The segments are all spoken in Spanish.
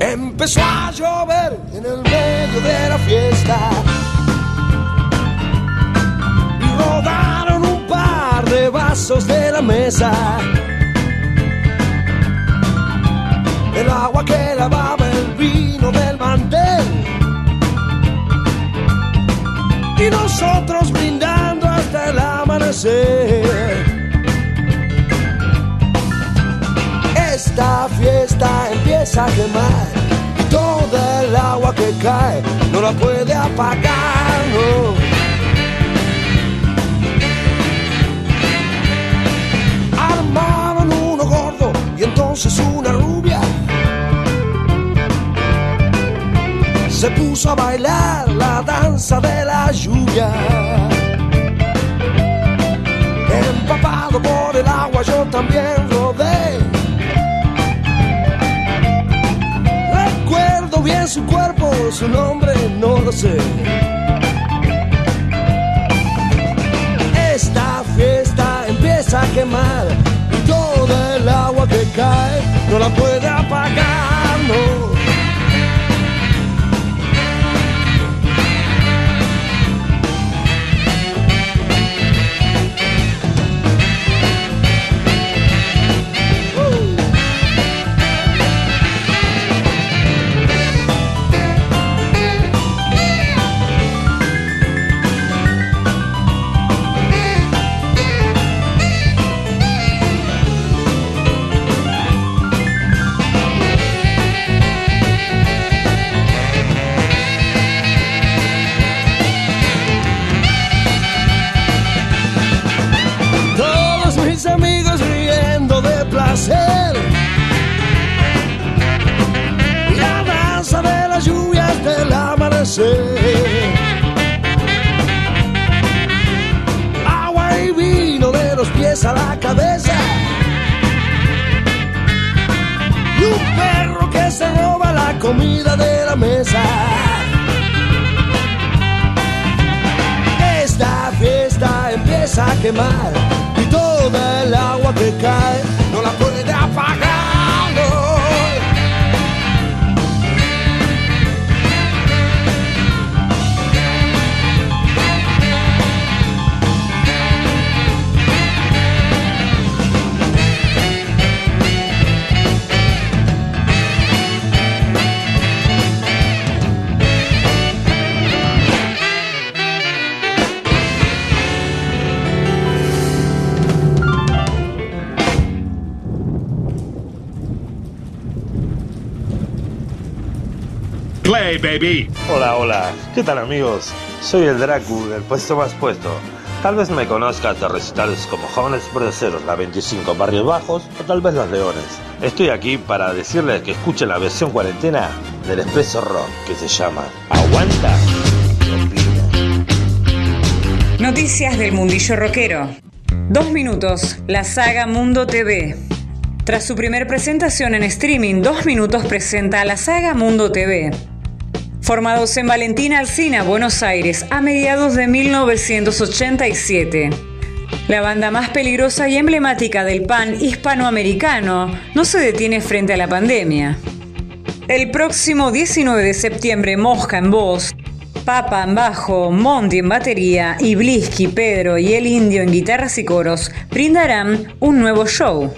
Empezó a llover en el medio de la fiesta. Y rodaron un par de vasos de la mesa. El agua que lavaba el vino del mantel. Y nosotros brindando hasta el amanecer. Esta fiesta empieza a quemar toda el agua que cae no la puede apagar. no. Armaron uno gordo y entonces una rubia se puso a bailar la danza de la lluvia. Empapado por el agua yo también rodé. Su cuerpo, su nombre no lo sé. Esta fiesta empieza a quemar y toda el agua que cae no la puede apagar. Se roba la comida de la mesa. Esta fiesta empieza a quemar y toda el agua que cae no la puede apagar. Play, baby. Hola, hola. ¿Qué tal amigos? Soy el Dracu del puesto más puesto. Tal vez me conozcas de recitales como Jóvenes Braceros, la 25 Barrios Bajos o tal vez Los Leones. Estoy aquí para decirles que escuchen la versión cuarentena del Expreso Rock que se llama Aguanta. Noticias del mundillo rockero. Dos minutos, la saga Mundo TV. Tras su primer presentación en streaming, Dos Minutos presenta a la saga Mundo TV. Formados en Valentina Alsina, Buenos Aires, a mediados de 1987. La banda más peligrosa y emblemática del pan hispanoamericano no se detiene frente a la pandemia. El próximo 19 de septiembre, Mosca en voz, Papa en bajo, Monty en batería y Blisky, Pedro y El Indio en guitarras y coros brindarán un nuevo show.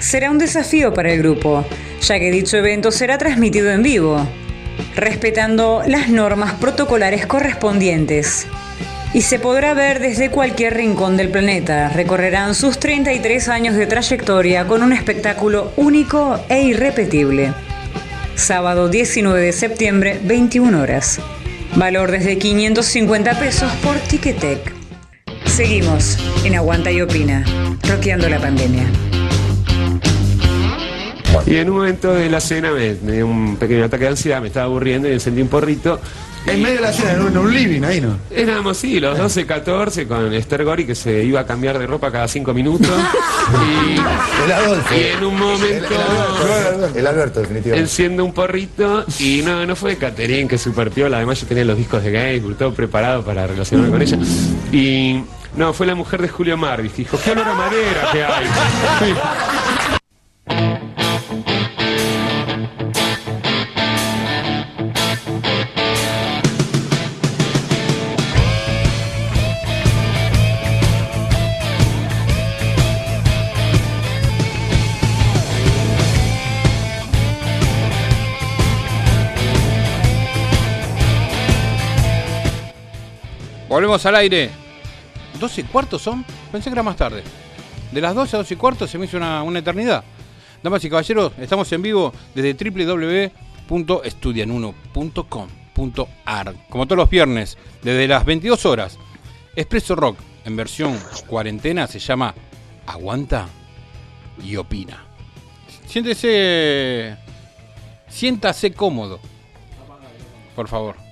Será un desafío para el grupo, ya que dicho evento será transmitido en vivo, respetando las normas protocolares correspondientes. Y se podrá ver desde cualquier rincón del planeta. Recorrerán sus 33 años de trayectoria con un espectáculo único e irrepetible. Sábado 19 de septiembre, 21 horas. Valor desde 550 pesos por Ticketek. Seguimos en Aguanta y Opina, roqueando la pandemia. Y en un momento de la cena me, me dio un pequeño ataque de ansiedad, me estaba aburriendo y encendí un porrito. En medio de la cena, en un, living, ahí no. Éramos, sí, los 12, 14 con Esther Gori que se iba a cambiar de ropa cada 5 minutos. y, El Adolfo. y en un momento El Alberto, definitivamente. enciendo un porrito y no, no fue Caterine que super piola, además yo tenía los discos de Gainsbourg, todo preparado para relacionarme con ella. Y no, fue la mujer de Julio Marvis, que dijo, qué olor a madera que hay. Volvemos al aire. ¿12 y cuarto son? Pensé que era más tarde. De las 12 a 12 y cuarto se me hizo una, una eternidad. Damas y caballeros, estamos en vivo desde www.estudianuno.com.ar. Como todos los viernes, desde las 22 horas. Expreso Rock, en versión cuarentena, se llama Aguanta y Opina. Siéntese. Siéntase cómodo. Por favor.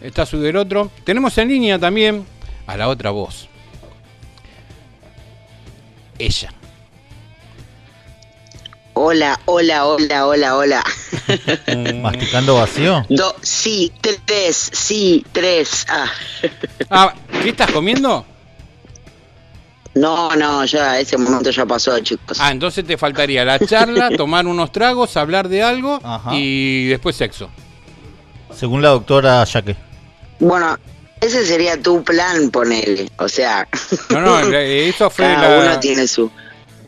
Está su del otro. Tenemos en línea también a la otra voz. Ella. Hola, hola, hola, hola, hola. ¿Masticando vacío? Do, sí, tres, sí, tres. Ah. Ah, ¿qué estás comiendo? No, no, ya ese momento ya pasó, chicos. Ah, entonces te faltaría la charla, tomar unos tragos, hablar de algo Ajá. y después sexo. Según la doctora Yaque. Bueno, ese sería tu plan, ponele. O sea, No, no, eso fue cada la- uno tiene su,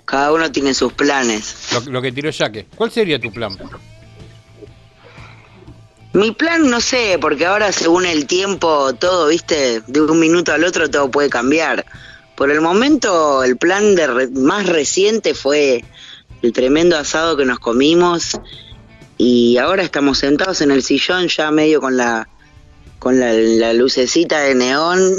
cada uno tiene sus planes. lo, lo que tiró Jaque. ¿Cuál sería tu plan? Mi plan no sé, porque ahora según el tiempo todo, viste, de un minuto al otro todo puede cambiar. Por el momento el plan de re- más reciente fue el tremendo asado que nos comimos y ahora estamos sentados en el sillón ya medio con la con la, la lucecita de neón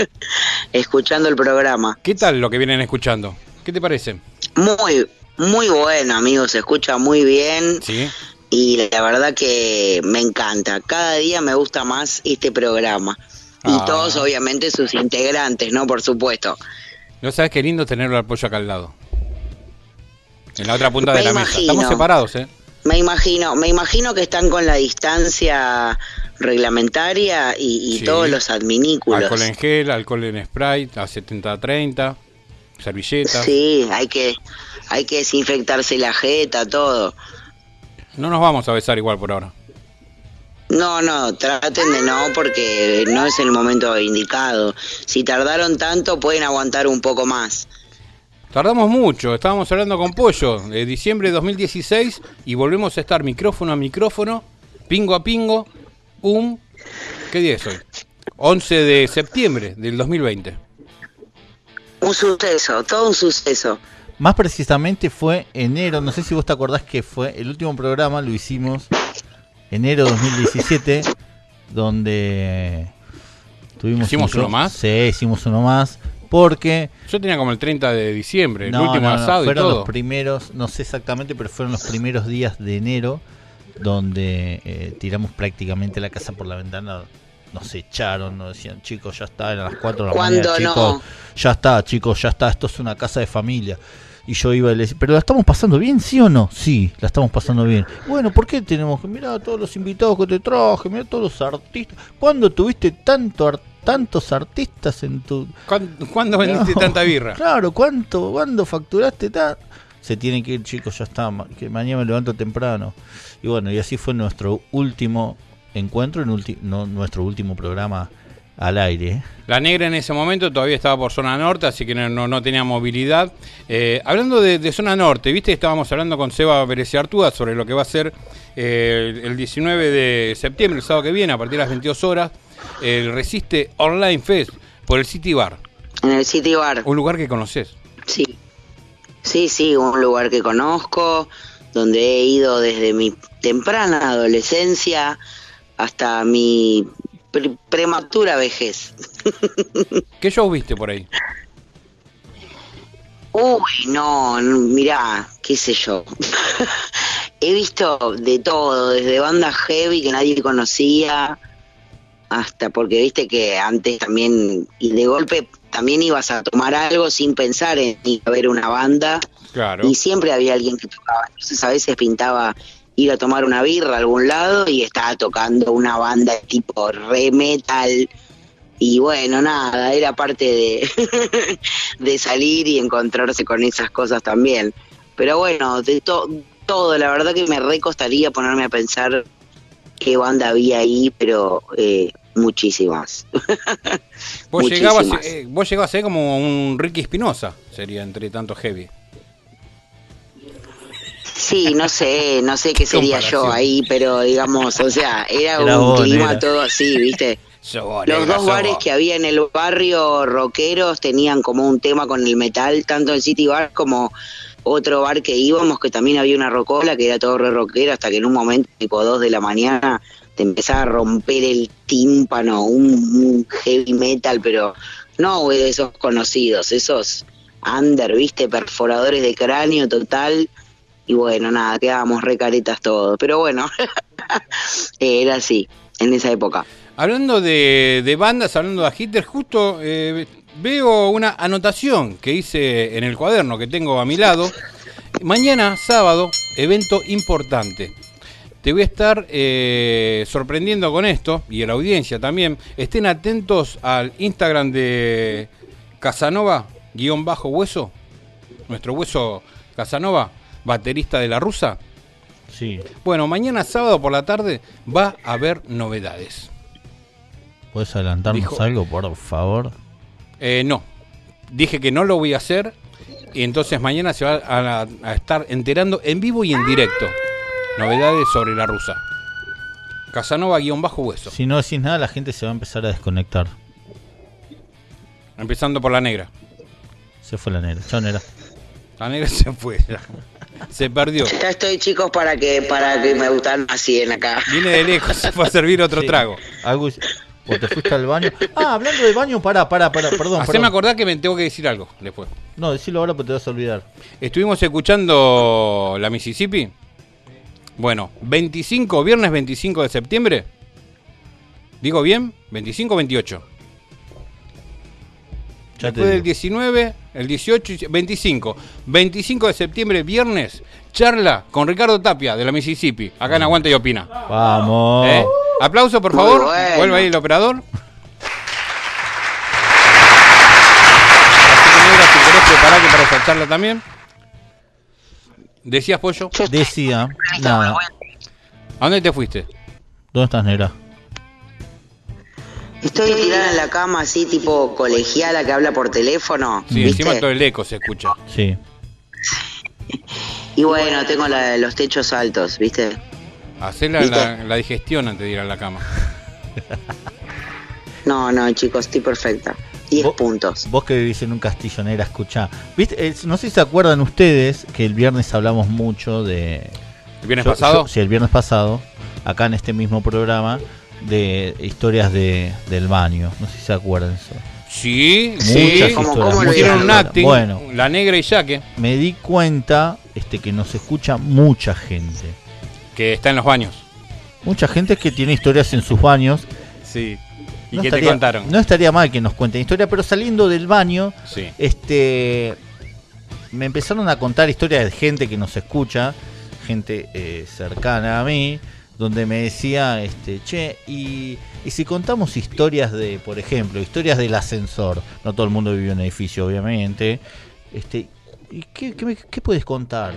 escuchando el programa. ¿Qué tal lo que vienen escuchando? ¿Qué te parece? Muy muy bueno, amigos, se escucha muy bien. Sí. y la verdad que me encanta. Cada día me gusta más este programa. Y Ah. todos, obviamente, sus integrantes, ¿no? Por supuesto. No sabes qué lindo tenerlo al pollo acá al lado. En la otra punta de la mesa. Estamos separados, ¿eh? Me imagino, me imagino que están con la distancia reglamentaria y, y Sí. todos los adminículos. Alcohol en gel, alcohol en Sprite, a 70-30, servilletas. Sí, hay que, hay que desinfectarse la jeta, todo. No nos vamos a besar igual por ahora. No, no, traten de no porque no es el momento indicado. Si tardaron tanto, pueden aguantar un poco más. Tardamos mucho, estábamos hablando con Pollo de diciembre de 2016 y volvemos a estar micrófono a micrófono, pingo a pingo, un... ¿Qué día es hoy? 11 de septiembre del 2020. Un suceso, todo un suceso. Más precisamente fue enero, no sé si vos te acordás que fue el último programa, lo hicimos enero 2017, donde tuvimos... ¿Hicimos uno más? Sí, hicimos uno más, porque... Yo tenía como el 30 de diciembre, el último no, no, asado y fueron todo. los primeros, no sé exactamente, pero fueron los primeros días de enero donde eh, tiramos prácticamente la casa por la ventana. Nos echaron, nos decían, chicos, ya está, eran las 4 de la mañana, chicos, ya está, chicos, ya está, esto es una casa de familia. Y yo iba y le decía, ¿pero la estamos pasando bien, sí o no? Sí, la estamos pasando bien. Bueno, ¿por qué tenemos que mirar todos los invitados que te traje, mirar todos los artistas? ¿Cuándo tuviste tanto tantos artistas en tu... ¿Cuándo, cuándo vendiste No, tanta birra? Claro, ¿cuánto? ¿Cuándo facturaste tal? Se tiene que ir, chicos, ya está, que mañana me levanto temprano. Y bueno, y así fue nuestro último encuentro, en ulti- no, nuestro último programa al aire. ¿eh? La negra en ese momento todavía estaba por zona norte, así que no, no- no tenía movilidad. Eh, hablando de, de zona norte, viste, estábamos hablando con Seba Pérez Artúa sobre lo que va a ser eh, el 19 de septiembre, el sábado que viene, a partir de las 22 horas, el Resiste Online Fest por el City Bar, En el City Bar. un lugar que conoces. Sí. Sí, sí, un lugar que conozco, donde he ido desde mi temprana adolescencia hasta mi pre- prematura vejez. ¿Qué show viste por ahí? Uy, no, mirá, qué sé yo. He visto de todo, desde bandas heavy que nadie conocía, hasta porque viste que antes también, y de golpe también ibas a tomar algo sin pensar en ir a ver una banda, Claro. y siempre había alguien que tocaba. Entonces a veces pintaba ir a tomar una birra a algún lado y estaba tocando una banda tipo re metal. Y bueno, nada, era parte de, de salir y encontrarse con esas cosas también. Pero bueno, de to- todo, la verdad que me recostaría ponerme a pensar qué banda había ahí, pero eh, muchísimas. Vos llegabas, eh, vos llegabas a ser como un Ricky Espinosa, sería entre tanto heavy. Sí, no sé, no sé qué sería yo ahí, pero digamos, o sea, era Era un vos, clima todo así, ¿viste? Los dos bares vos. que había en el barrio rockeros tenían como un tema con el metal, tanto el City Bar como otro bar que íbamos, que también había una rocola que era todo re rockero, hasta que en un momento, tipo 2 de la mañana, empezaba a romper el tímpano, un, heavy metal, pero no de esos conocidos, esos under, viste, perforadores de cráneo total. Y bueno, nada, quedábamos re caretas todos. Pero bueno, era así, en esa época. Hablando de, bandas, hablando de Hitler, justo eh, veo una anotación que hice en el cuaderno que tengo a mi lado. Mañana, sábado, evento importante. Te voy a estar eh, sorprendiendo con esto, y a la audiencia también. Estén atentos al Instagram de Casanova, guion bajo hueso. Nuestro hueso Casanova, baterista de la rusa. Sí. Bueno, mañana sábado por la tarde va a haber novedades. ¿Puedes adelantarnos Dijo- algo, por favor? Eh, no, dije que no lo voy a hacer y entonces mañana se va a, a estar enterando en vivo y en directo novedades sobre la rusa. Casanova-hueso, Si no decís nada, la gente se va a empezar a desconectar. empezando por la negra. Se fue la negra. Chao, negra. La negra se fue, ya. se perdió. Ya estoy, chicos, para que para que me gustan así en acá. Viene de lejos, se fue a servir otro Sí. trago. Algo hice- ¿O te fuiste al baño? Ah, hablando de baño, pará, pará, pará, perdón. Haceme perdón. acordar que me tengo que decir algo después. No, decilo ahora porque te vas a olvidar. Estuvimos escuchando la Mississippi. Bueno, 25, viernes 25 de septiembre. ¿Digo bien? 25 o 28. Ya Después del digo. 19, el 18, y 25. 25 de septiembre, viernes, charla con Ricardo Tapia de la Mississippi. Acá en Aguanta y Opina. Vamos. ¿Eh? Aplauso, por favor. bueno. Vuelve ahí el operador. Así que, negra, si querés prepararte para esa charla también. ¿Decías, Pollo? Decía, nada. ¿A dónde te fuiste? ¿Dónde estás, negra? Estoy tirada en la cama así, tipo colegiala que habla por teléfono. Sí, ¿viste? encima todo el eco se escucha. Sí. Y bueno, tengo la- los techos altos, ¿viste? Hacé la, ¿Viste? la- la digestión antes de ir a la cama. No, no, chicos, estoy perfecta. 10 Vos- puntos. Vos que vivís en un castillo, negra, escuchá. ¿Viste? Eh, no sé si se acuerdan ustedes que el viernes hablamos mucho de. ¿El viernes Yo- pasado? yo- sí, el viernes pasado, acá en este mismo programa, de historias de, del baño. No sé si se acuerdan eso. Sí, Muchas sí. historias, ¿Cómo- cómo muchas lo Hicieron un historias. acting, Bueno, la negra y Jaque, me di cuenta este, que nos escucha mucha gente. que está en los baños. Mucha gente que tiene historias en sus baños. Sí. ¿Y no qué estaría, te contaron? No estaría mal que nos cuenten historia, pero saliendo del baño, Sí. este me empezaron a contar historias de gente que nos escucha, gente eh, cercana a mí, donde me decía, este, che, y, y si contamos historias de, por ejemplo, historias del ascensor, no todo el mundo vive en un edificio, obviamente, este, ¿y qué, qué qué puedes contar?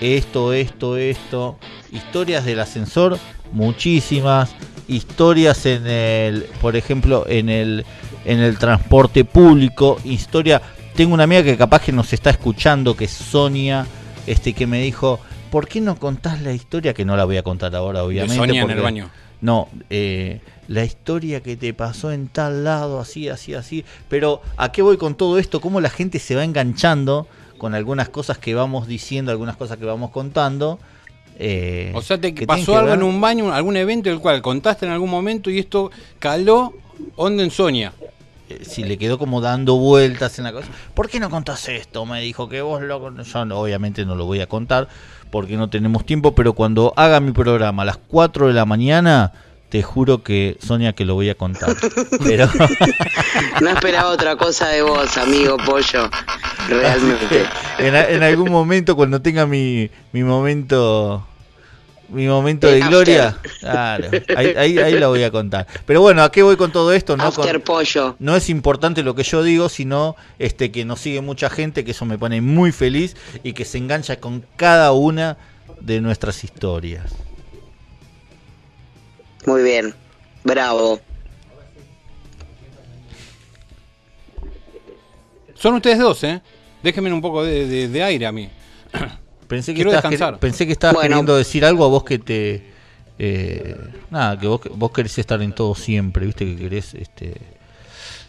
Esto, esto, esto, historias del ascensor, muchísimas, historias en el, por ejemplo, en el, en el transporte público, historia, tengo una amiga que capaz que nos está escuchando, que es Sonia, este, que me dijo, ¿por qué no contás la historia? Que no la voy a contar ahora, obviamente. Sonia en el baño. no, eh, la historia que te pasó en tal lado, así, así, así. Pero, ¿a qué voy con todo esto? ¿Cómo la gente se va enganchando con algunas cosas que vamos diciendo, algunas cosas que vamos contando? Eh, O sea, te que pasó algo ver- en un baño, algún evento del cual contaste en algún momento y esto caló onda en Sonia. eh, Si le quedó como dando vueltas en la cosa. ¿Por qué no contás esto? Me dijo que vos lo... Yo no- obviamente no lo voy a contar porque no tenemos tiempo, pero cuando haga mi programa a las 4 de la mañana, te juro que, Sonia, que lo voy a contar. Pero... No esperaba otra cosa de vos, amigo pollo. Realmente. en, algún momento cuando tenga mi, mi momento mi momento de gloria claro, ahí, ahí, ahí la voy a contar pero bueno a qué voy con todo esto no con- pollo. no es importante lo que yo digo sino este que nos sigue mucha gente que eso me pone muy feliz y que se engancha con cada una de nuestras historias Muy bien. Bravo. Son ustedes dos, ¿eh? Déjenme un poco de, de- de aire a mí. pensé que Quiero descansar. pensé que estabas Bueno. queriendo decir algo a vos que te eh, nada, que vos, vos querés estar en todo siempre, viste que querés este,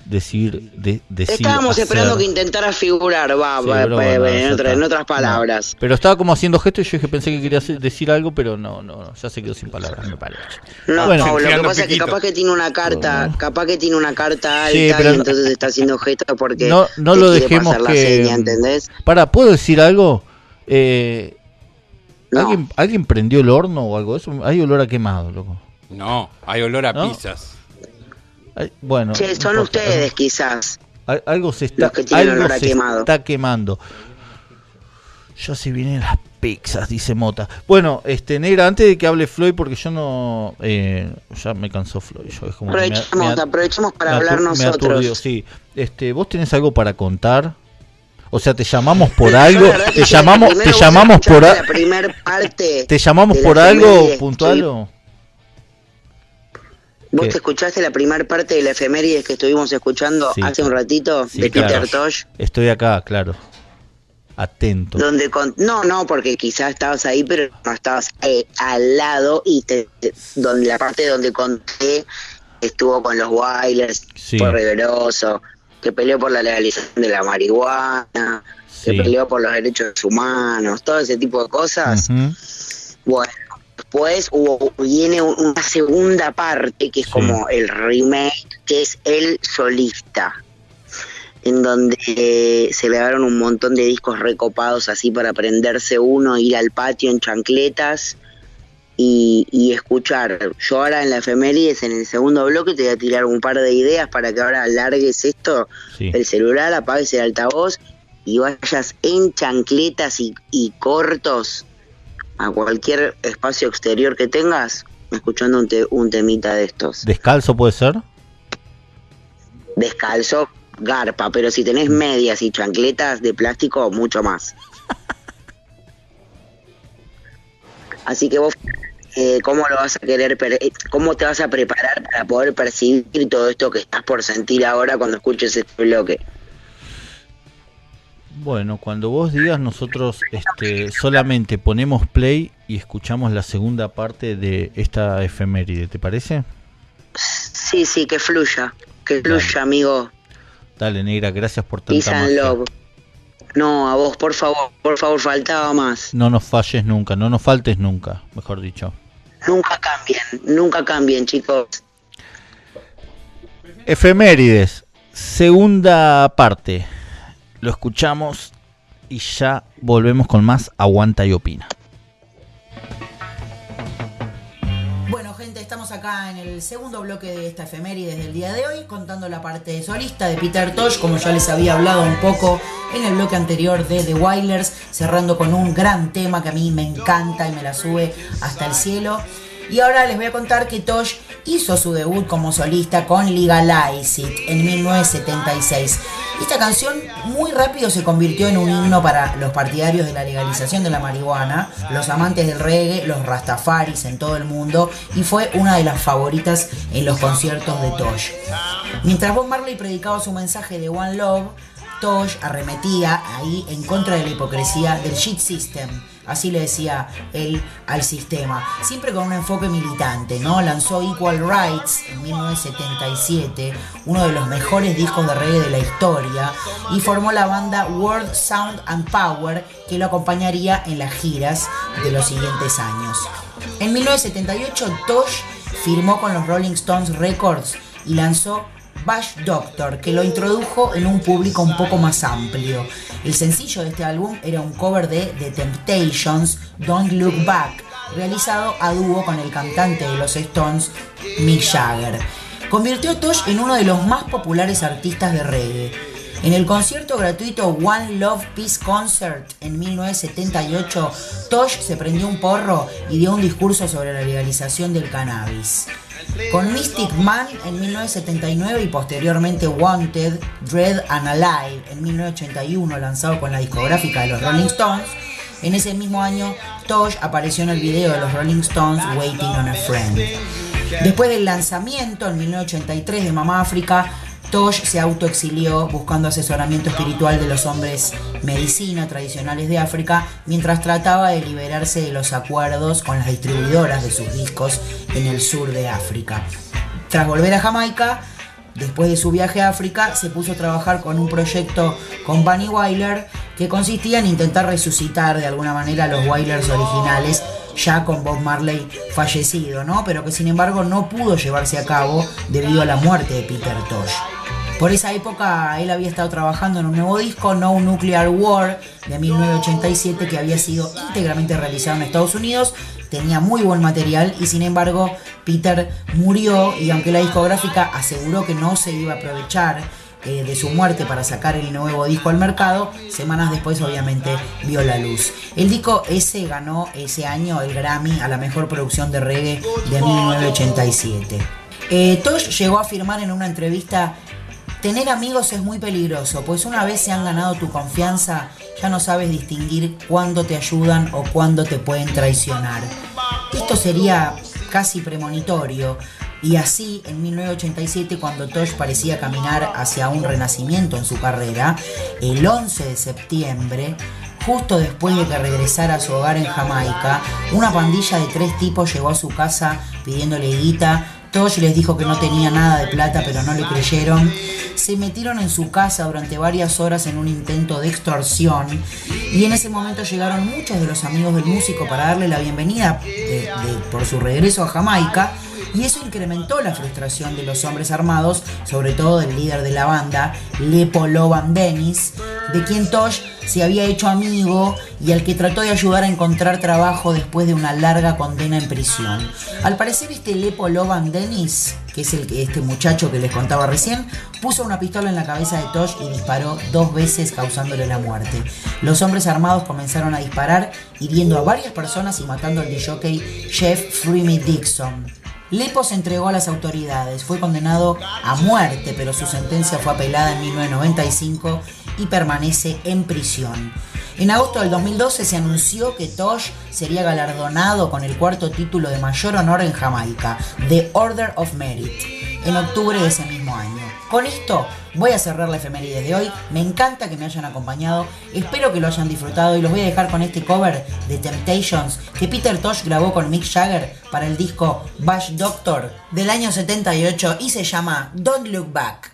decir, de, decir. Estábamos hacer. esperando que intentara figurar, va, Sí, va, en, otra- está. en otras palabras. No, pero estaba como haciendo gestos y yo dije, pensé que quería decir algo, pero no, no, ya se quedó sin palabras, me parece. No, Bueno. lo que pasa es que capaz que tiene una carta, capaz que tiene una carta alta Sí, pero y entonces está haciendo gestos porque no, no lo dejemos pasar la que. seña, ¿entendés? Para, ¿puedo decir algo? Eh, No. ¿alguien, ¿Alguien prendió el horno o algo de eso? Hay olor a quemado, loco. No, hay olor a ¿No? pizzas. Bueno. Che, son ustedes quizás. Al- Algo se está, que algo se está quemando. Ya se vienen las pizzas, dice Mota. Bueno, este negra, antes de que hable Floyd, porque yo no. eh, ya me cansó Floyd. Yo, es como que me- me Aprovechemos, para me hablar nosotros. aturdió, sí. Este, ¿Vos tenés algo para contar? O sea, te llamamos por algo, te llamamos, te llamamos por escuchaste a- la primer parte. te llamamos por algo puntual Vos te escuchaste la primera parte de la efemérides que estuvimos escuchando Sí, hace un ratito Sí, de claro. Peter Tosh, Estoy acá, claro. Atento. donde con... no, no, porque quizás estabas ahí, pero no estabas eh, al lado y te, te- donde la parte donde conté estuvo con los Wailers, Sí. fue rigoroso, que peleó por la legalización de la marihuana, que peleó por los derechos humanos, todo ese tipo de cosas. Bueno, después hubo, viene un- una segunda parte que es Sí. como el remake, que es el solista, en donde eh, se le dieron un montón de discos recopados así para prenderse uno, ir al patio en chancletas y, y escuchar. Yo ahora en la efemérides, en el segundo bloque, te voy a tirar un par de ideas para que ahora largues esto, Sí. el celular, apagues el altavoz y vayas en chancletas y, y cortos a cualquier espacio exterior que tengas, escuchando un, te- un temita de estos. ¿Descalzo puede ser? Descalzo, garpa, pero si tenés medias y chancletas de plástico, mucho más. Así que vos, eh, ¿cómo lo vas a querer, eh, cómo te vas a preparar para poder percibir todo esto que estás por sentir ahora cuando escuches este bloque? Bueno, cuando vos digas, nosotros este, solamente ponemos play y escuchamos la segunda parte de esta efeméride, ¿te parece? Sí, sí, que fluya, que fluya, amigo. Dale, negra, gracias por tanta magia. love. No, a vos, por favor, por favor, faltaba más. No nos falles nunca, no nos faltes nunca, mejor dicho. Nunca cambien, nunca cambien, chicos. Efemérides, segunda parte. Lo escuchamos y ya volvemos con más Aguanta y Opina. Bueno, gente, estamos acá en el segundo bloque de esta efeméride del día de hoy, contando la parte solista de Peter Tosh, como ya les había hablado un poco en el bloque anterior de The Wailers, cerrando con un gran tema que a mí me encanta y me la sube hasta el cielo. Y ahora les voy a contar que Tosh hizo su debut como solista con Legalize It en 1976. Esta canción muy rápido se convirtió en un himno para los partidarios de la legalización de la marihuana, los amantes del reggae, los rastafaris en todo el mundo y fue una de las favoritas en los conciertos de Tosh. Mientras Bob Marley predicaba su mensaje de One Love, Tosh arremetía ahí en contra de la hipocresía del shit system. Así le decía él al sistema, siempre con un enfoque militante, ¿no? Lanzó Equal Rights en 1977, uno de los mejores discos de reggae de la historia, y formó la banda World Sound and Power, que lo acompañaría en las giras de los siguientes años. En 1978, Tosh firmó con los Rolling Stones Records y lanzó Bash Doctor, que lo introdujo en un público un poco más amplio. El sencillo de este álbum era un cover de The Temptations, Don't Look Back, realizado a dúo con el cantante de los Stones, Mick Jagger. Convirtió a Tosh en uno de los más populares artistas de reggae. En el concierto gratuito One Love Peace Concert en 1978, Tosh se prendió un porro y dio un discurso sobre la legalización del cannabis. Con Mystic Man en 1979 y posteriormente Wanted, Dread and Alive en 1981, lanzado con la discográfica de los Rolling Stones, en ese mismo año Tosh apareció en el video de los Rolling Stones Waiting on a Friend. Después del lanzamiento en 1983 de Mama África, Tosh se autoexilió buscando asesoramiento espiritual de los hombres medicina tradicionales de África mientras trataba de liberarse de los acuerdos con las distribuidoras de sus discos en el sur de África. Tras volver a Jamaica, después de su viaje a África, se puso a trabajar con un proyecto con Bunny Wyler que consistía en intentar resucitar de alguna manera a los Wailers originales, ya con Bob Marley fallecido, ¿no? Pero que sin embargo no pudo llevarse a cabo debido a la muerte de Peter Tosh. Por esa época él había estado trabajando en un nuevo disco, No Nuclear War, de 1987, que había sido íntegramente realizado en Estados Unidos. Tenía muy buen material y sin embargo Peter murió y aunque la discográfica aseguró que no se iba a aprovechar eh, de su muerte para sacar el nuevo disco al mercado, semanas después obviamente vio la luz. El disco ese ganó ese año el Grammy a la mejor producción de reggae de 1987. Eh, Tosh llegó a afirmar en una entrevista Tener amigos es muy peligroso, pues una vez se han ganado tu confianza, ya no sabes distinguir cuándo te ayudan o cuándo te pueden traicionar. Esto sería casi premonitorio, y así, en 1987, cuando Tosh parecía caminar hacia un renacimiento en su carrera, el 11 de septiembre, justo después de que regresara a su hogar en Jamaica, una pandilla de tres tipos llegó a su casa pidiéndole guita. Tosh les dijo que no tenía nada de plata, pero no le creyeron. Se metieron en su casa durante varias horas en un intento de extorsión. Y en ese momento llegaron muchos de los amigos del músico para darle la bienvenida de- por su regreso a Jamaica. Y eso incrementó la frustración de los hombres armados, sobre todo del líder de la banda, Lepo Loban Dennis, de quien Tosh se había hecho amigo y al que trató de ayudar a encontrar trabajo después de una larga condena en prisión. Al parecer este Lepo Loban Dennis, que es el, este muchacho que les contaba recién, puso una pistola en la cabeza de Tosh y disparó dos veces causándole la muerte. Los hombres armados comenzaron a disparar, hiriendo a varias personas y matando al DJ Jeff Freemy Dixon. Lepo se entregó a las autoridades, fue condenado a muerte, pero su sentencia fue apelada en 1995 y permanece en prisión. En agosto del 2012 se anunció que Tosh sería galardonado con el cuarto título de mayor honor en Jamaica, The Order of Merit, en octubre de ese mismo año. Con esto voy a cerrar la efeméride de hoy. Me encanta que me hayan acompañado. Espero que lo hayan disfrutado y los voy a dejar con este cover de Temptations que Peter Tosh grabó con Mick Jagger para el disco Bash Doctor del año 78 y se llama Don't Look Back.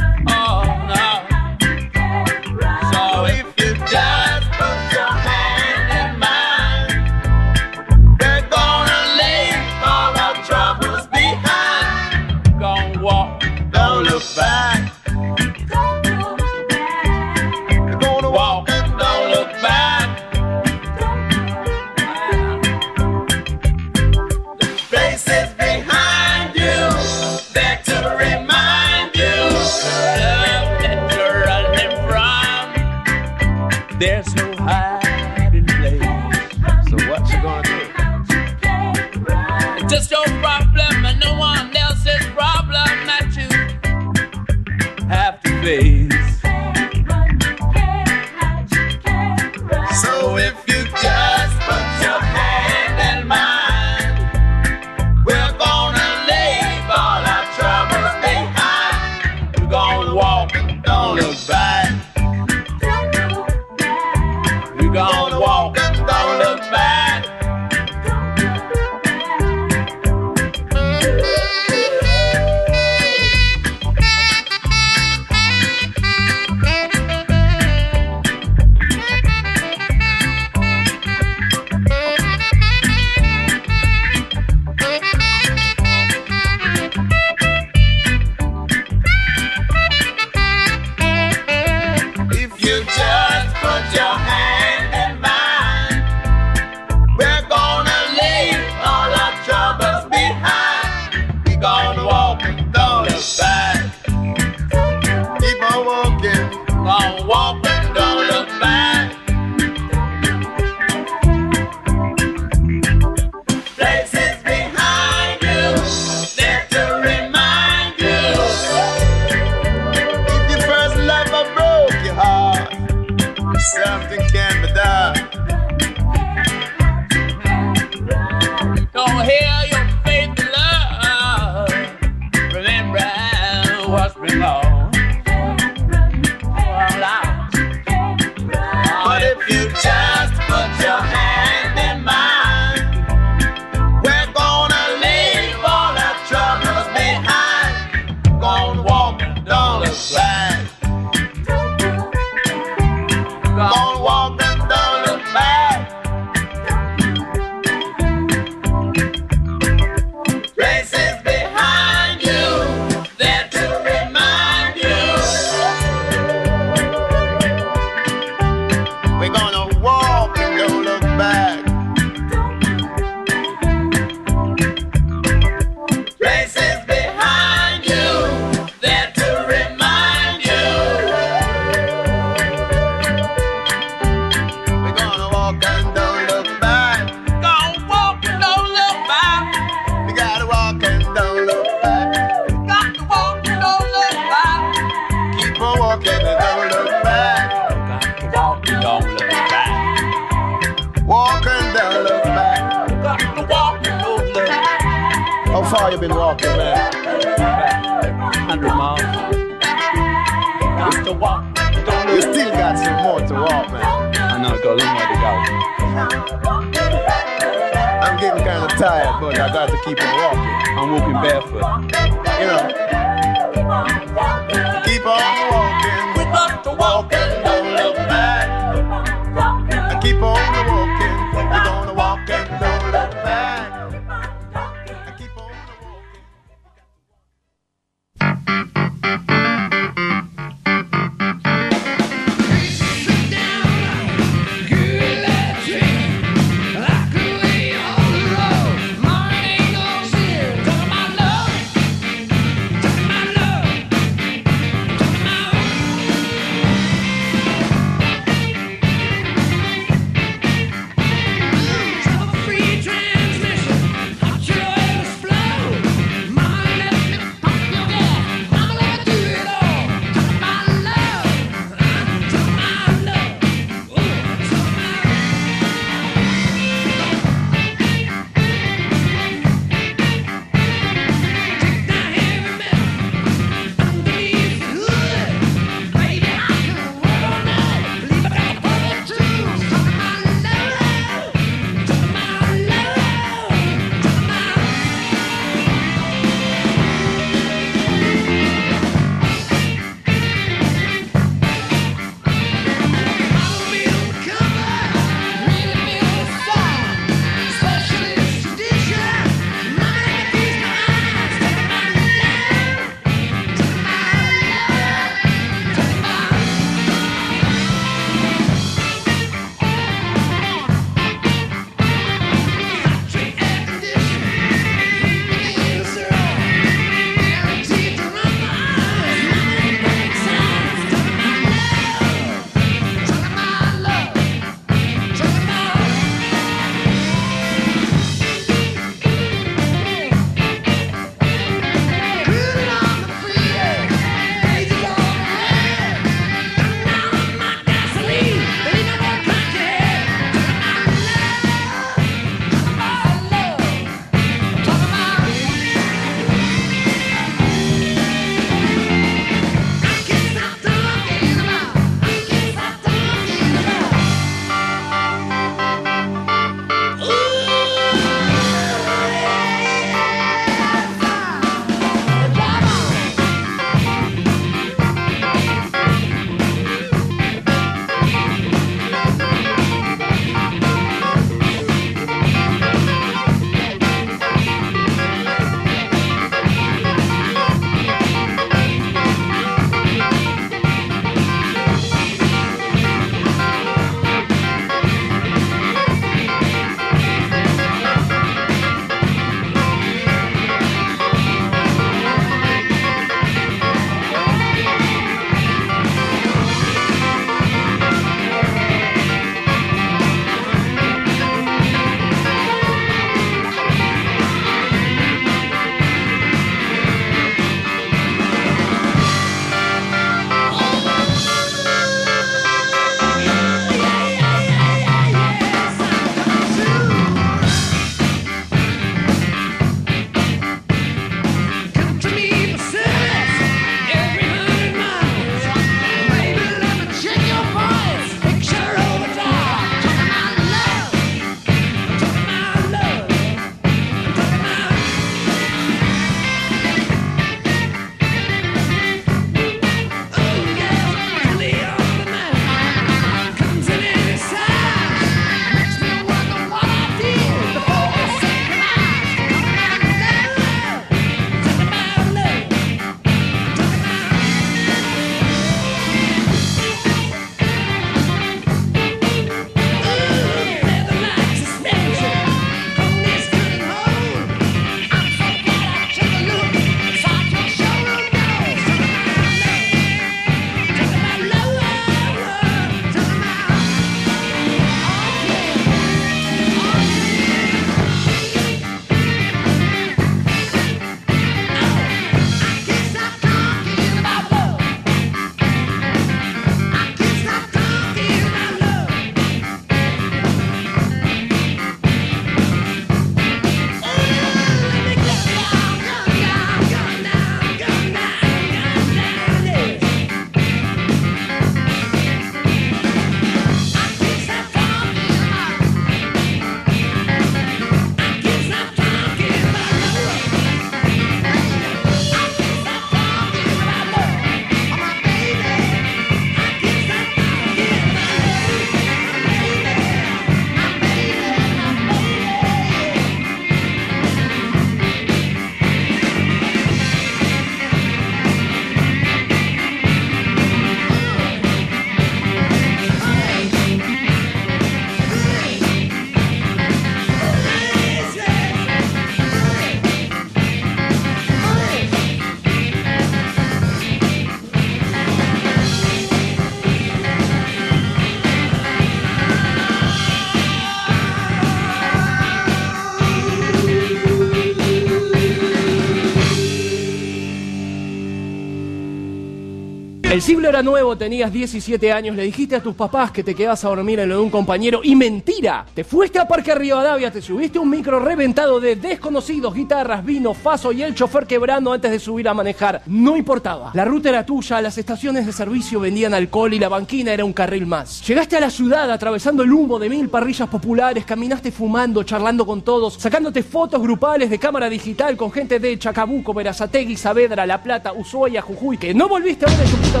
El siglo era nuevo, tenías 17 años, le dijiste a tus papás que te quedabas a dormir en lo de un compañero y mentira. Te fuiste a Parque Rivadavia, te subiste un micro reventado de desconocidos, guitarras, vino, faso y el chofer quebrando antes de subir a manejar. No importaba. La ruta era tuya, las estaciones de servicio vendían alcohol y la banquina era un carril más. Llegaste a la ciudad atravesando el humo de mil parrillas populares, caminaste fumando, charlando con todos, sacándote fotos grupales de cámara digital con gente de Chacabuco, Verazategui, Saavedra, La Plata, Ushuaia, Jujuy, que no volviste a ver en tu puta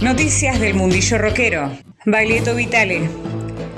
Noticias del mundillo rockero. Baglietto Vitale.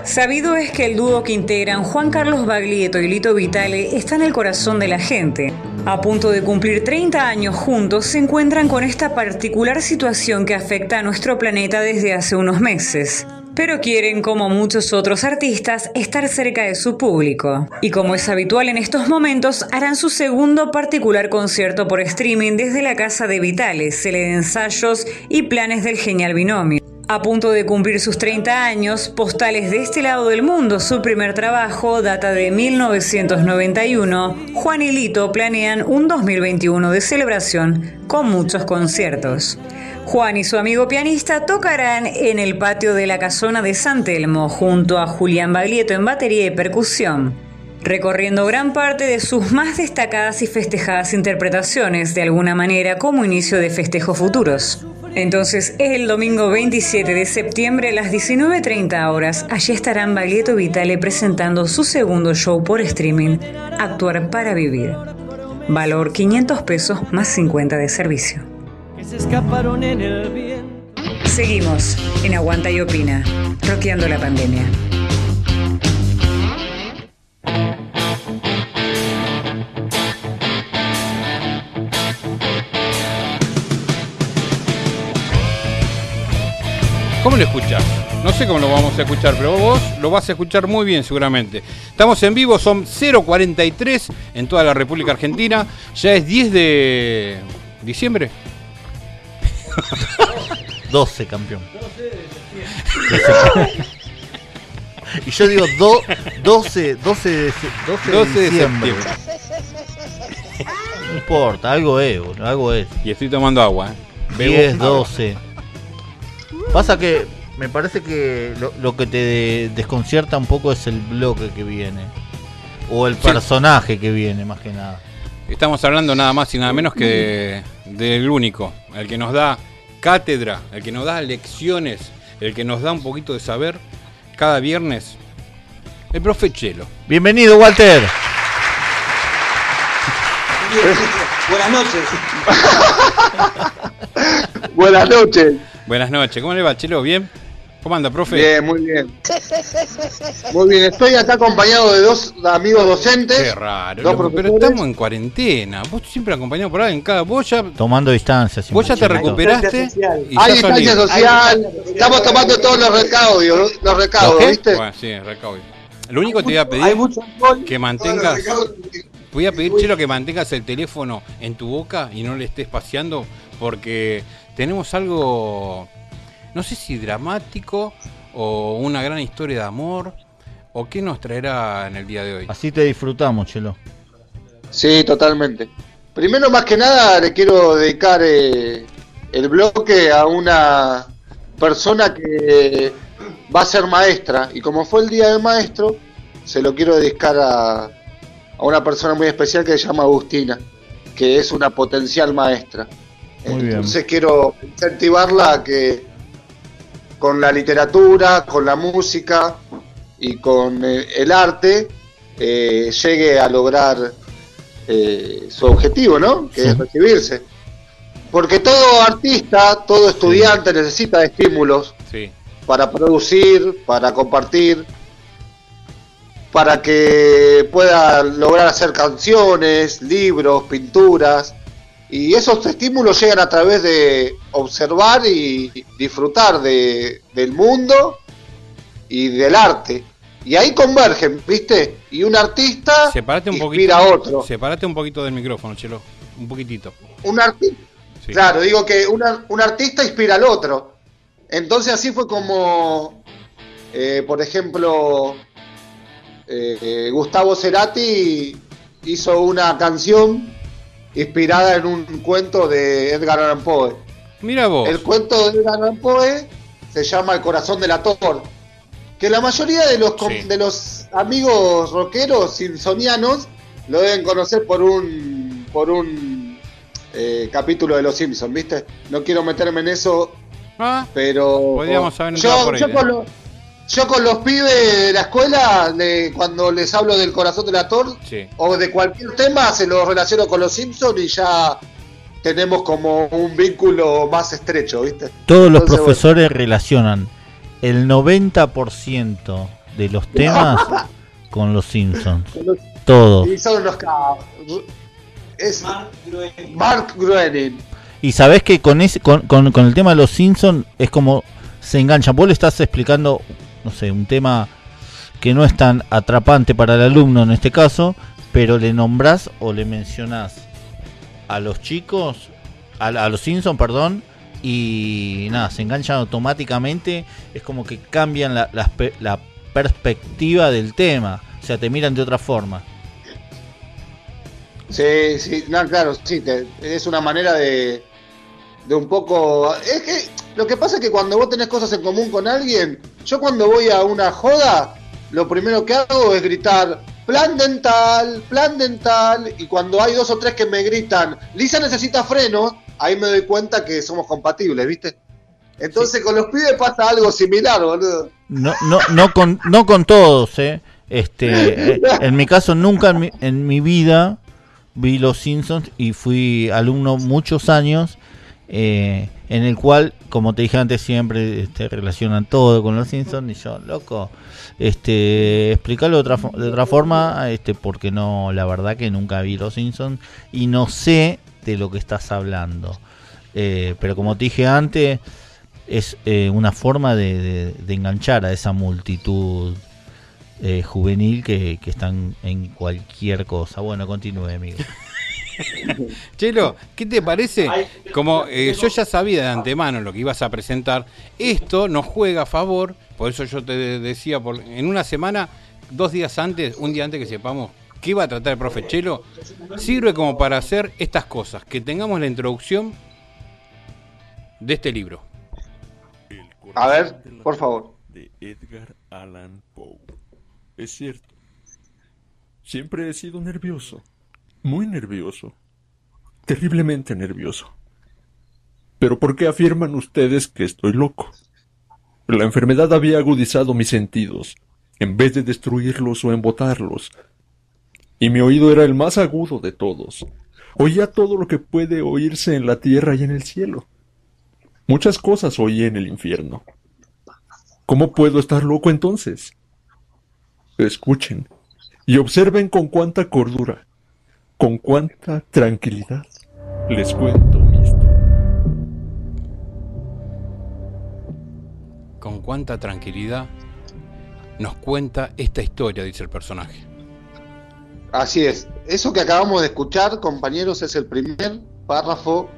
Sabido es que el dúo que integran Juan Carlos Baglietto y Lito Vitale está en el corazón de la gente. A punto de cumplir 30 años juntos, se encuentran con esta particular situación que afecta a nuestro planeta desde hace unos meses. Pero quieren, como muchos otros artistas, estar cerca de su público. Y como es habitual en estos momentos, harán su segundo particular concierto por streaming desde la casa de Vitales, sede de ensayos y planes del genial binomio. A punto de cumplir sus 30 años, Postales de este lado del mundo, su primer trabajo, data de 1991, Juan y Lito planean un 2021 de celebración con muchos conciertos. Juan y su amigo pianista tocarán en el patio de la casona de San Telmo junto a Julián Baglietto en batería y percusión, recorriendo gran parte de sus más destacadas y festejadas interpretaciones, de alguna manera como inicio de festejos futuros. Entonces, el domingo 27 de septiembre a las 19.30 horas, allí estarán Baglietto Vitale presentando su segundo show por streaming, Actuar para Vivir. Valor 500 pesos más 50 de servicio. Se escaparon en el viento. Seguimos en Aguanta y Opina, roqueando la pandemia. ¿Cómo lo escuchás? No sé cómo lo vamos a escuchar, pero vos lo vas a escuchar muy bien seguramente. Estamos en vivo, son 0.43 en toda la República Argentina. Ya es 10 de diciembre. 12, campeón. Y yo digo do- 12, 12 de, se- 12 de 12 de diciembre. septiembre. No importa, algo es, boludo, algo es. Y estoy tomando agua. ¿eh? Bebo 10, agua. 12. Pasa que me parece que lo, lo que te desconcierta un poco es el bloque que viene. O el Sí. personaje que viene, más que nada. Estamos hablando nada más y nada menos que de- del único, el que nos da cátedra, el que nos da lecciones, el que nos da un poquito de saber cada viernes, el profe Chelo. Bienvenido, Walter. Buenas noches. Buenas noches. Buenas noches, ¿cómo le va Chelo? ¿Bien? ¿Cómo anda, profe? Bien, muy bien. Muy bien, estoy acá acompañado de dos amigos docentes. Qué raro, dos loco, pero estamos en cuarentena. Vos siempre acompañado por alguien, cada vos ya, Tomando distancia. vos ya te recuperaste y Hay distancia social. Estamos tomando todos los recaudos, los recaudos. ¿viste? Bueno, sí, recaudo. Lo único que te voy a pedir Hay mucho que mantengas. Voy a pedir, Chelo, que mantengas el teléfono en tu boca y no le estés paseando, porque tenemos algo, no sé si dramático o una gran historia de amor, o qué nos traerá en el día de hoy. Así te disfrutamos, Chelo. Sí, totalmente. Primero, más que nada, le quiero dedicar eh, el bloque a una persona que va a ser maestra. Y como fue el Día del Maestro, se lo quiero dedicar a, a una persona muy especial que se llama Agustina, que es una potencial maestra. Muy bien. Entonces quiero incentivarla a que con la literatura, con la música y con eh, el arte eh, llegue a lograr eh, su objetivo, ¿no? Que es recibirse. Porque todo artista, todo estudiante necesita de estímulos Sí. para producir, para compartir, para que pueda lograr hacer canciones, libros, pinturas. Y esos estímulos llegan a través de observar y disfrutar de, del mundo y del arte. Y ahí convergen, ¿viste? Y un artista Separate un inspira poquito. a otro. Separate un poquito del micrófono, Chelo. Un poquitito. Un artista, Sí. claro, digo que una- un artista inspira al otro. Entonces así fue como, eh, por ejemplo, eh, eh, Gustavo Cerati hizo una canción inspirada en un cuento de Edgar Allan Poe. Mira vos. El cuento de Edgar Allan Poe se llama El corazón del actor. Que la mayoría de los, com- de los amigos rockeros simpsonianos lo deben conocer por un por un eh, capítulo de Los Simpsons, ¿viste? No quiero meterme en eso, pero podríamos haber yo, por yo ahí, con ¿eh? Los, yo con los pibes de la escuela, de, cuando les hablo del corazón del actor Sí. o de cualquier tema, se lo relaciono con los Simpsons y ya tenemos como un vínculo más estrecho, ¿viste? Todos los profesores relacionan el 90% de los temas con los Simpsons. Todos. Y son unos cabros. Es Mark Groening. Y sabés que con, ese, con, con- con el tema de los Simpsons es como se enganchan. Vos le estás explicando, no sé, un tema que no es tan atrapante para el alumno en este caso, pero le nombrás o le mencionás a los chicos, a, los Simpsons, perdón, y nada, se enganchan automáticamente. Es como que cambian la, la pe- la perspectiva del tema. O sea, te miran de otra forma. Sí, sí, no, claro, sí, es una manera de, de un poco... Es que lo que pasa es que cuando vos tenés cosas en común con alguien, yo cuando voy a una joda, lo primero que hago es gritar, plan dental, plan dental, y cuando hay dos o tres que me gritan, Lisa necesita frenos, ahí me doy cuenta que somos compatibles, ¿viste? Entonces con los pibes pasa algo similar, boludo. No, no, no con, no con todos, eh. Este, en mi caso nunca en mi, en mi vida vi Los Simpsons y fui alumno muchos años, eh, en el cual, como te dije antes, siempre este, relacionan todo con Los Simpsons y yo, loco, este, explicarlo de otra, de otra forma, este, porque no, la verdad que nunca vi Los Simpsons y no sé de lo que estás hablando. Eh, pero como te dije antes, es eh, una forma de, de- enganchar a esa multitud eh, juvenil que están en cualquier cosa. Bueno, continúe, amigo. Chelo, ¿qué te parece? Como eh, yo ya sabía de antemano lo que ibas a presentar, esto nos juega a favor, por eso yo te decía, por, en una semana, dos días antes, un día antes que sepamos qué iba a tratar el profe Chelo, sirve como para hacer estas cosas, que tengamos la introducción de este libro. A ver, por favor. De Edgar Allan Poe. Es cierto. Siempre he sido nervioso. Muy nervioso. Terriblemente nervioso. Pero ¿por qué afirman ustedes que estoy loco? La enfermedad había agudizado mis sentidos, en vez de destruirlos o embotarlos. Y mi oído era el más agudo de todos. Oía todo lo que puede oírse en la tierra y en el cielo. Muchas cosas oí en el infierno. ¿Cómo puedo estar loco entonces? Escuchen y observen con cuánta cordura, con cuánta tranquilidad les cuento mi historia. Con cuánta tranquilidad nos cuenta esta historia, dice el personaje. Así es. Eso que acabamos de escuchar, compañeros, es el primer párrafo,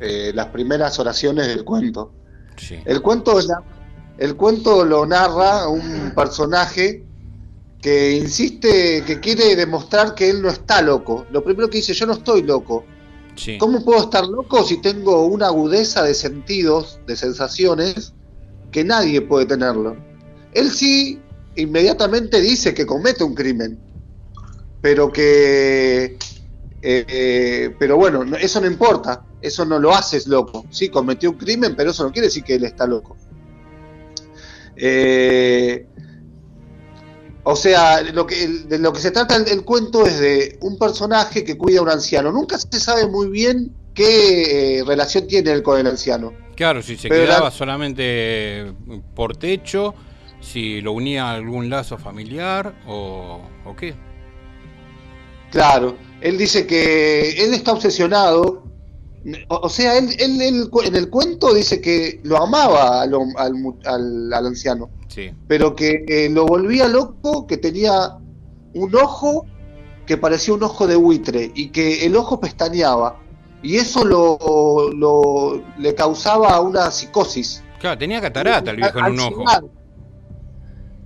eh, las primeras oraciones del cuento. El cuento, es la- el cuento lo narra un personaje que insiste, que quiere demostrar que él no está loco. Lo primero que dice, yo no estoy loco. Sí. ¿Cómo puedo estar loco si tengo una agudeza de sentidos, de sensaciones, que nadie puede tenerlo? Él sí inmediatamente dice que comete un crimen, pero que... eh, eh, pero bueno, no- eso no importa, eso no lo haces loco. Sí, cometió un crimen, pero eso no quiere decir que él está loco. Eh, o sea, lo que, de lo que se trata el, el cuento es de un personaje que cuida a un anciano. Nunca se sabe muy bien qué eh, relación tiene él con el anciano. Claro, si se Pero quedaba la- solamente eh, por techo, si lo unía a algún lazo familiar o, o qué. Claro, él dice que él está obsesionado. O, o sea, él, él- en el cuento dice que lo amaba al, al al- al anciano, Sí. pero que eh, lo volvía loco, que tenía un ojo que parecía un ojo de buitre y que el ojo pestañeaba. Y eso lo, lo- le causaba una psicosis. Claro, tenía catarata el viejo en un ojo.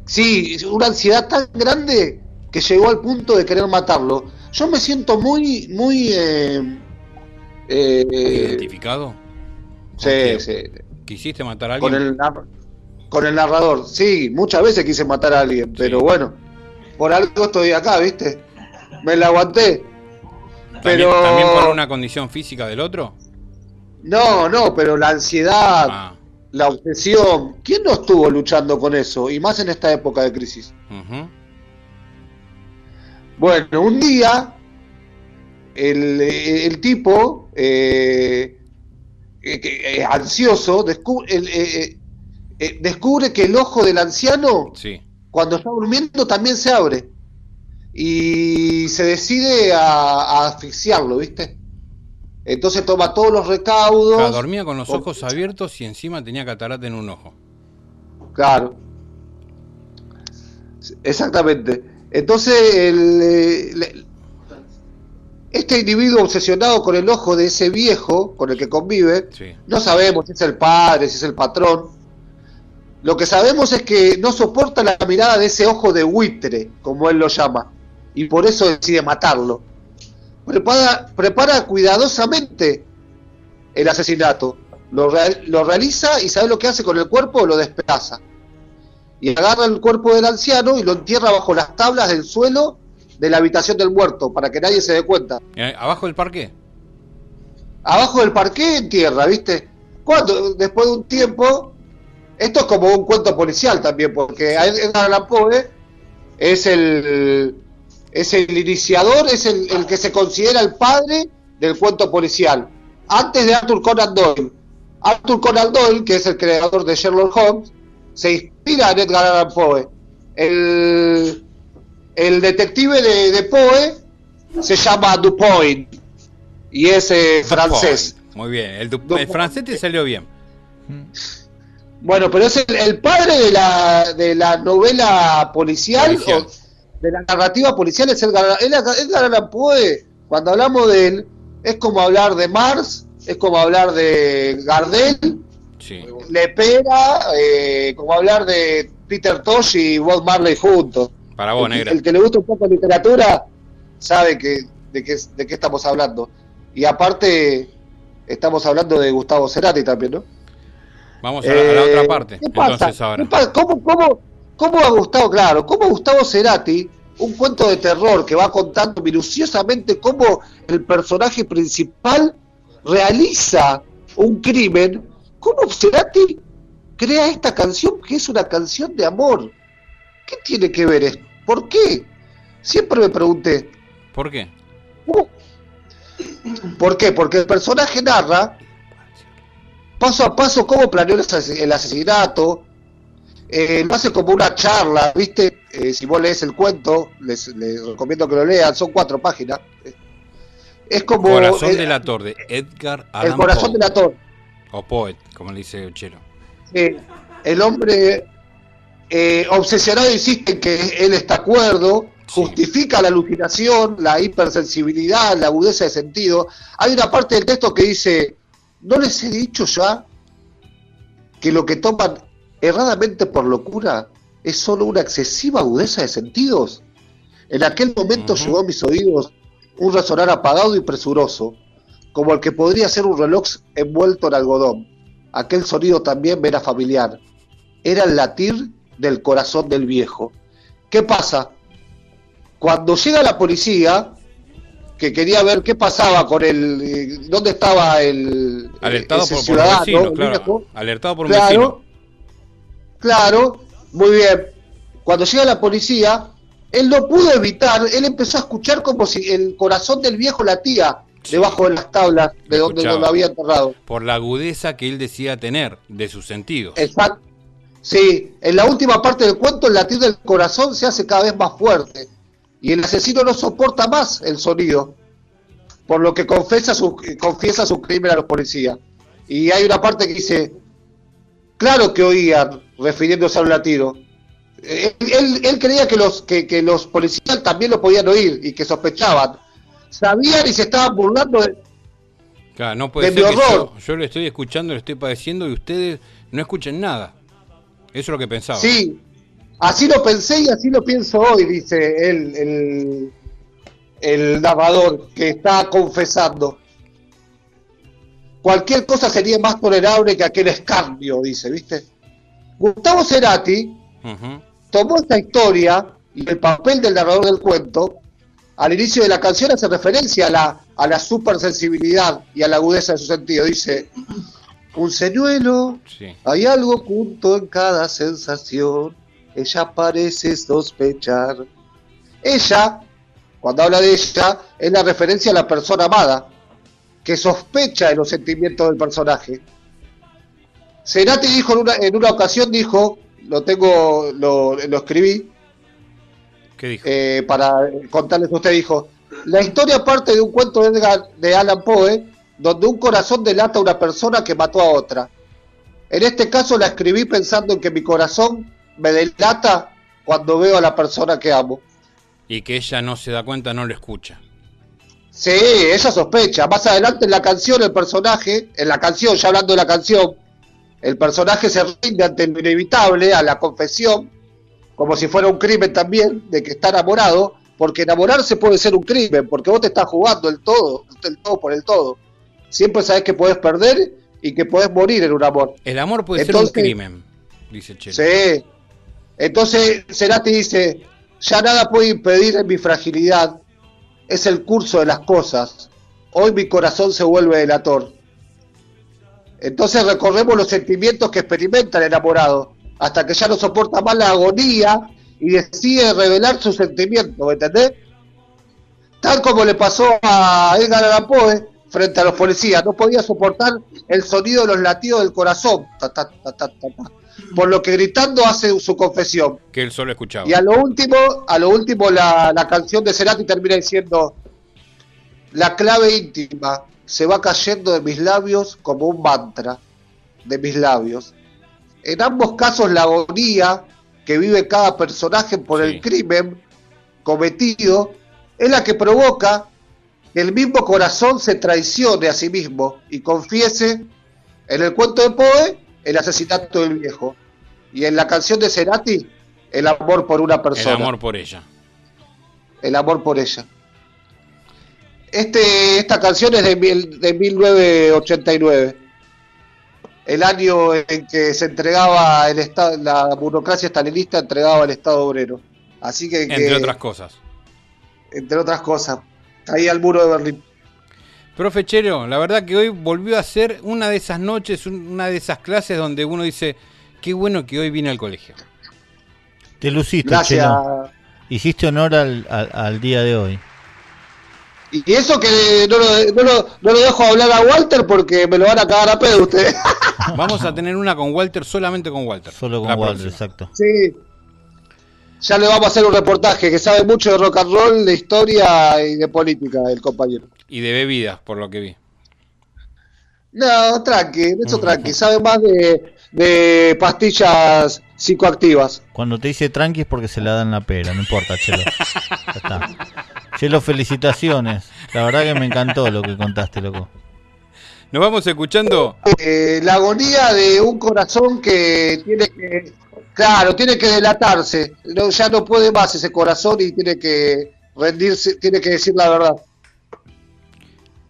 Sí, una ansiedad tan grande que llegó al punto de querer matarlo. yo me siento muy, muy... eh, eh, ¿Identificado? sí, sí. ¿Quisiste matar a alguien? Con el, nar- con el narrador. Sí, muchas veces quise matar a alguien, pero bueno, por algo estoy acá, ¿viste? Me la aguanté. ¿También, Pero... ¿También por una condición física del otro? No, no, pero la ansiedad, Ah. la obsesión, ¿quién no estuvo luchando con eso? Y más en esta época de crisis. Bueno, un día el, el tipo, eh, eh, eh, ansioso, descu- el, eh, descubre que el ojo del anciano, Sí. cuando está durmiendo, también se abre. Y se decide a, a asfixiarlo, ¿viste? Entonces toma todos los recaudos. Claro, dormía con los ojos abiertos y encima tenía catarata en un ojo. Claro. Exactamente. Entonces, el, este individuo obsesionado con el ojo de ese viejo con el que convive, Sí. no sabemos si es el padre, si es el patrón. Lo que sabemos es que no soporta la mirada de ese ojo de buitre, como él lo llama, y por eso decide matarlo. Prepara, prepara cuidadosamente el asesinato, lo, lo realiza y ¿sabe lo que hace con el cuerpo? Lo despedaza. Y agarra el cuerpo del anciano y lo entierra bajo las tablas del suelo de la habitación del muerto, para que nadie se dé cuenta. Eh, ¿Abajo del parque? Abajo del parque en tierra, ¿viste? Cuando, después de un tiempo, esto es como un cuento policial también, porque Edgar Allan Poe es el, es el iniciador, es el, el que se considera el padre del cuento policial, antes de Arthur Conan Doyle. Arthur Conan Doyle, que es el creador de Sherlock Holmes, se inspira en Edgar Allan Poe. El, el detective de, de Poe se llama Dupoint y es eh, francés. Muy bien. El, du- el francés te salió bien. Bueno, pero es el, el padre de la, de la novela policial, Policial. o de la narrativa policial, es Edgar, Edgar, Edgar Allan Poe. Cuando hablamos de él, es como hablar de Mars, es como hablar de Gardel, Sí. Lepera, eh, como hablar de Peter Tosh y Bob Marley juntos. Para vos, el, el que le gusta un poco de literatura sabe que, de, qué, de qué estamos hablando. Y aparte, estamos hablando de Gustavo Cerati también, ¿no? Vamos a la, a la Eh, otra parte. ¿qué pasa? Entonces ahora. ¿Qué pasa? ¿Cómo, cómo, cómo a Gustavo, claro, cómo Gustavo Cerati, un cuento de terror que va contando minuciosamente cómo el personaje principal realiza un crimen, cómo Cerati crea esta canción que es una canción de amor? ¿Qué tiene que ver esto? ¿Por qué? Siempre me pregunté, ¿Por qué? ¿por qué? Porque el personaje narra paso a paso cómo planeó el ases- el asesinato, eh, lo hace como una charla, ¿viste? Eh, si vos lees el cuento, les, les recomiendo que lo lean, son cuatro páginas. Es como Corazón eh, del actor de Edgar el Allan corazón Poe. del actor. O Poet, como le dice Chelo. Eh, el hombre eh, obsesionado insiste en que él está acuerdo, justifica la alucinación, la hipersensibilidad, la agudeza de sentido. Hay una parte del texto que dice, ¿no les he dicho ya que lo que toman erradamente por locura es solo una excesiva agudeza de sentidos? En aquel momento llegó a mis oídos un resonar apagado y presuroso, como el que podría ser un reloj envuelto en algodón. Aquel sonido también me era familiar. Era el latir del corazón del viejo. ¿Qué pasa? Cuando llega la policía, que quería ver qué pasaba con el... eh, ¿Dónde estaba el... Alertado ese por, por un ciudadano, vecino, claro. viejo? Alertado por un Claro, vecino. claro, muy bien. Cuando llega la policía, él no pudo evitar, él empezó a escuchar como si el corazón del viejo latía debajo de las tablas de donde lo había enterrado. Por la agudeza que él decía tener de sus sentidos. Exacto. Sí, en la última parte del cuento el latir del corazón se hace cada vez más fuerte y el asesino no soporta más el sonido, por lo que confiesa su, confiesa su crimen a los policías. Y hay una parte que dice, claro que oían, refiriéndose al latido. Él, él- él creía que los, que, que los policías también lo podían oír y que sospechaban. Sabían y se estaban burlando de, Claro, no puede de ser mi que horror. yo, yo lo estoy escuchando, lo estoy padeciendo y ustedes no escuchen nada. Eso es lo que pensaba. Sí, así lo pensé y así lo pienso hoy, dice él, el, el narrador que está confesando. Cualquier cosa sería más tolerable que aquel escarnio, dice, ¿viste? Gustavo Cerati tomó esta historia y el papel del narrador del cuento, al inicio de la canción hace referencia a la, a la supersensibilidad y a la agudeza de su sentido. Dice, un señuelo, Sí. hay algo oculto en cada sensación, ella parece sospechar. Ella, cuando habla de ella, es la referencia a la persona amada, que sospecha de los sentimientos del personaje. Cerati dijo en una, en una ocasión, dijo, lo tengo, lo, lo escribí, ¿Qué dijo? eh, para contarles a usted, dijo, la historia parte de un cuento de, Edgar- de Alan Poe, donde un corazón delata a una persona que mató a otra. En este caso la escribí pensando en que mi corazón me delata cuando veo a la persona que amo. Y que ella no se da cuenta, no lo escucha. Sí, ella sospecha. Más adelante en la canción el personaje, en la canción, ya hablando de la canción, el personaje se rinde ante lo inevitable, a la confesión, como si fuera un crimen también, de que está enamorado, porque enamorarse puede ser un crimen, porque vos te estás jugando el todo, el todo por el todo. Siempre sabes que podés perder y que podés morir en un amor. El amor puede Entonces- ser un crimen, dice Chelo. Sí. Entonces Cerati dice, ya nada puede impedir mi fragilidad, es el curso de las cosas. Hoy mi corazón se vuelve delator. Entonces recorremos los sentimientos que experimenta el enamorado, hasta que ya no soporta más la agonía y decide revelar sus sentimientos, ¿me entendés? Tal como le pasó a Edgar Allan Poe frente a los policías, no podía soportar el sonido de los latidos del corazón, ta, ta, ta, por lo que gritando hace su confesión. Que él solo escuchaba. Y a lo último, a lo último la, la canción de Cerati termina diciendo la clave íntima se va cayendo de mis labios como un mantra de mis labios. En ambos casos la agonía que vive cada personaje por el crimen cometido es la que provoca el mismo corazón se traicione a sí mismo y confiese en el cuento de Poe el asesinato del viejo y en la canción de Cerati el amor por una El persona amor por ella. el amor por ella. Este, esta canción es de, mil- de 1989, el año en que se entregaba el estado, la burocracia estalinista entregaba al Estado obrero. Así que, Entre que- otras cosas. entre otras cosas, caía el muro de Berlín. Profe Chelo, la verdad que hoy volvió a ser una de esas noches, un- una de esas clases donde uno dice, qué bueno que hoy vine al colegio. Te luciste, Gracias. Hiciste honor al, al- al día de hoy. Y eso que no lo, no, lo, no lo dejo hablar a Walter porque me lo van a cagar a pedo ustedes. Vamos a tener una con Walter, solamente con Walter. Solo con La Walter, próxima. exacto. Sí. Ya le vamos a hacer un reportaje que sabe mucho de rock and roll, de historia y de política, el compañero. Y de bebidas, por lo que vi. No, tranqui, eso tranqui. Sabe más de, de pastillas psicoactivas. Cuando te dice tranqui es porque se la dan la pera, no importa, Chelo. Ya está. Chelo, felicitaciones. La verdad que me encantó lo que contaste, loco. Nos vamos escuchando. Eh, la agonía de un corazón que tiene que, claro, tiene que delatarse. No, ya no puede más ese corazón y tiene que rendirse, tiene que decir la verdad.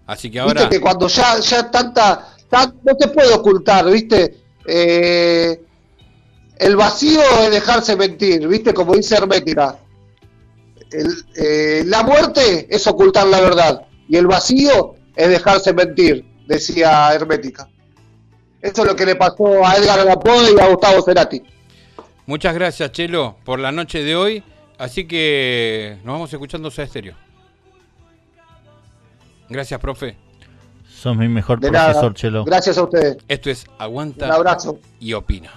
Así que ahora. Viste que cuando ya, ya tanta, tan- no te puede ocultar, viste, Eh, el vacío es dejarse mentir, viste, como dice Hermética. El- eh, la muerte es ocultar la verdad y el vacío es dejarse mentir, decía Hermética. Eso es lo que le pasó a Edgar Allan Poe y a Gustavo Cerati. Muchas gracias, Chelo, por la noche de hoy. Así que nos vamos escuchando a Estéreo. Gracias, profe. Sos mi mejor De profesor, nada. Chelo. Gracias a ustedes. Esto es Aguanta Un abrazo. y Opina.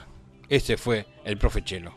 Ese fue el profe Chelo.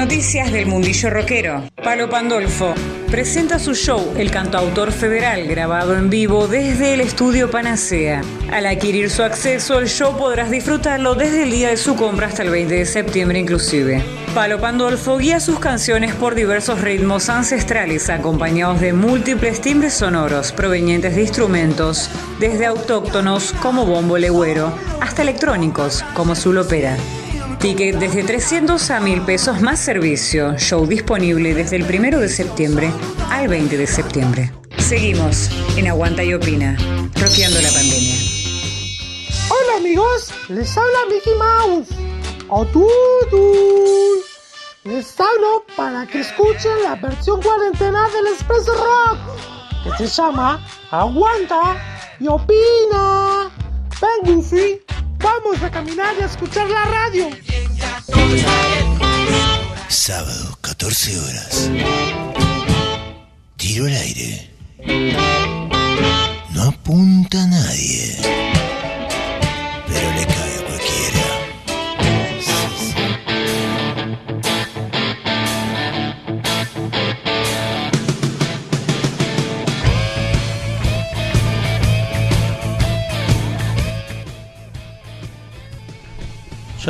Noticias del mundillo rockero. Palo Pandolfo presenta su show El Cantautor Federal, grabado en vivo desde el estudio Panacea. Al adquirir su acceso, el show podrás disfrutarlo desde el día de su compra hasta el 20 de septiembre inclusive. Palo Pandolfo guía sus canciones por diversos ritmos ancestrales, acompañados de múltiples timbres sonoros provenientes de instrumentos, desde autóctonos como bombo legüero hasta electrónicos como Zulopera. Ticket desde 300 a 1000 pesos más servicio. Show disponible desde el 1 de septiembre al 20 de septiembre. Seguimos en Aguanta y Opina, rociando la pandemia. Hola amigos, les habla Mickey Mouse. Todos. Les hablo para que escuchen la versión cuarentena del Expreso Rock, que se llama Aguanta y Opina. Ven, Goofy, vamos a caminar y a escuchar la radio. Sábado, 14 horas. Tiro al aire. No apunta a nadie. Pero le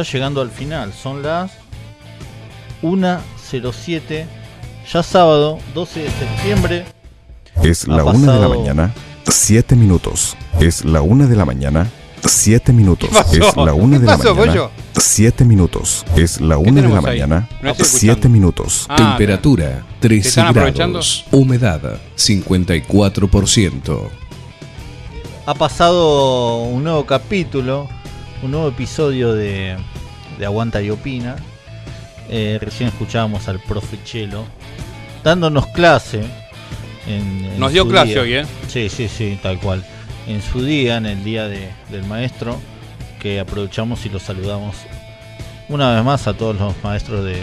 Ya llegando al final, son las 1.07, ya sábado, 12 de septiembre. Es Ha la una de la pasado- mañana, siete minutos. Es la una de la mañana, siete minutos. ¿Qué pasó? Es la una ¿Qué de la pasó, mañana, pollo? siete minutos. Es la una de la mañana, No estoy siete escuchando. minutos. Ah, Temperatura ¿Te 13 están aprovechando? grados. Humedad 54%. Ha pasado un nuevo capítulo, un nuevo episodio de, de Aguanta y Opina. Eh, recién escuchábamos al profe Chelo dándonos clase. en- en Nos dio clase día. hoy, ¿eh? Sí, sí, sí, tal cual. En su día, en el día de- del maestro, que aprovechamos y los saludamos una vez más a todos los maestros de,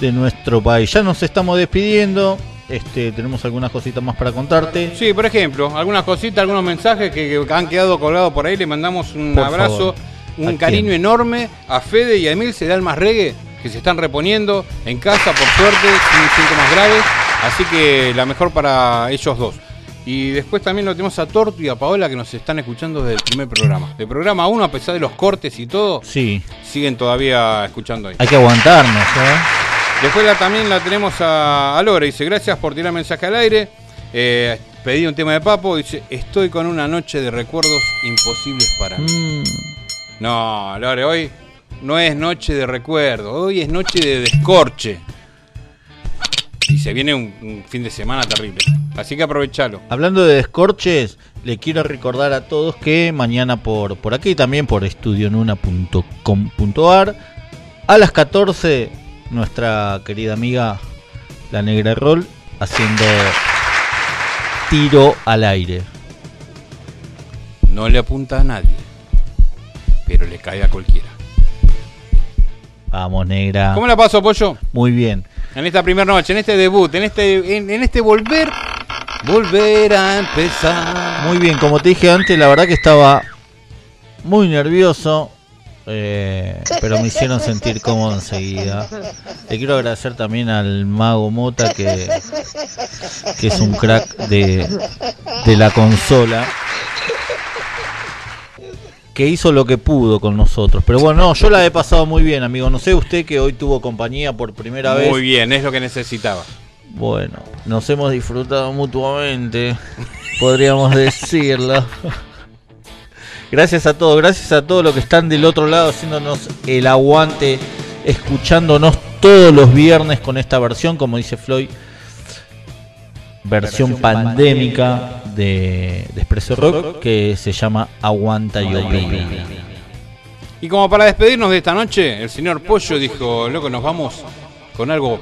de nuestro país. Ya nos estamos despidiendo. Este, tenemos algunas cositas más para contarte. Sí, por ejemplo, algunas cositas, algunos mensajes que, que han quedado colgados por ahí. Le mandamos un Por abrazo, favor. un ¿A cariño quién? enorme a Fede y a Emil Almas Reggae, que se están reponiendo en casa, por suerte, sin síntomas graves. Así que la mejor para ellos dos. Y después también lo tenemos a Tortu y a Paola que nos están escuchando desde el primer programa. De programa 1, a pesar de los cortes y todo, Sí, siguen todavía escuchando ahí. hay que aguantarnos, ¿eh? Después la- también la tenemos a, a Lore. Dice, gracias por tirar mensaje al aire. Eh, pedí un tema de Papo. Dice, estoy con una noche de recuerdos imposibles para mí. Mm. No, Lore, hoy no es noche de recuerdo. Hoy es noche de descorche. Y se viene un, un fin de semana terrible. Así que aprovechalo. Hablando de descorches, le quiero recordar a todos que mañana por, por aquí, también por estudionuna.com.ar, a las 14, nuestra querida amiga La Negra Roll haciendo tiro al aire. No le apunta a nadie. Pero le cae a cualquiera. Vamos, negra. ¿Cómo la paso, Pollo? Muy bien. En esta primera noche, en este debut, en este, en, en este volver, volver a empezar. Muy bien, como te dije antes, la verdad que estaba muy nervioso, eh, pero me hicieron sentir cómodo enseguida. Le quiero agradecer también al mago Mota, que, que es un crack de, de la consola, que hizo lo que pudo con nosotros. Pero bueno, no, yo la he pasado muy bien, amigo. No sé usted que hoy tuvo compañía por primera vez. Muy bien, es lo que necesitaba. Bueno, nos hemos disfrutado mutuamente, podríamos decirlo. Gracias a todos, gracias a todos los que están del otro lado haciéndonos el aguante, escuchándonos todos los viernes con esta versión, como dice Floyd, versión pandémica de, de Expreso Rock, que se llama Aguanta y Opina. Y como para despedirnos de esta noche, el señor Pollo dijo, loco, nos vamos con algo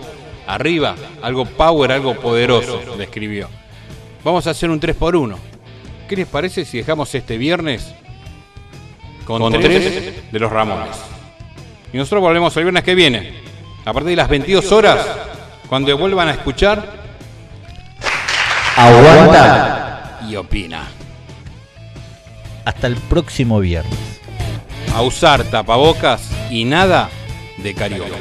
arriba, algo power, algo poderoso, describió. Vamos a hacer un 3x1. ¿Qué les parece si dejamos este viernes con, Con tres, tres. de los Ramones? Y nosotros volvemos el viernes que viene, a partir de las 22 horas, cuando vuelvan a escuchar Aguanta y opina. hasta el próximo viernes. A usar tapabocas y nada de carioca.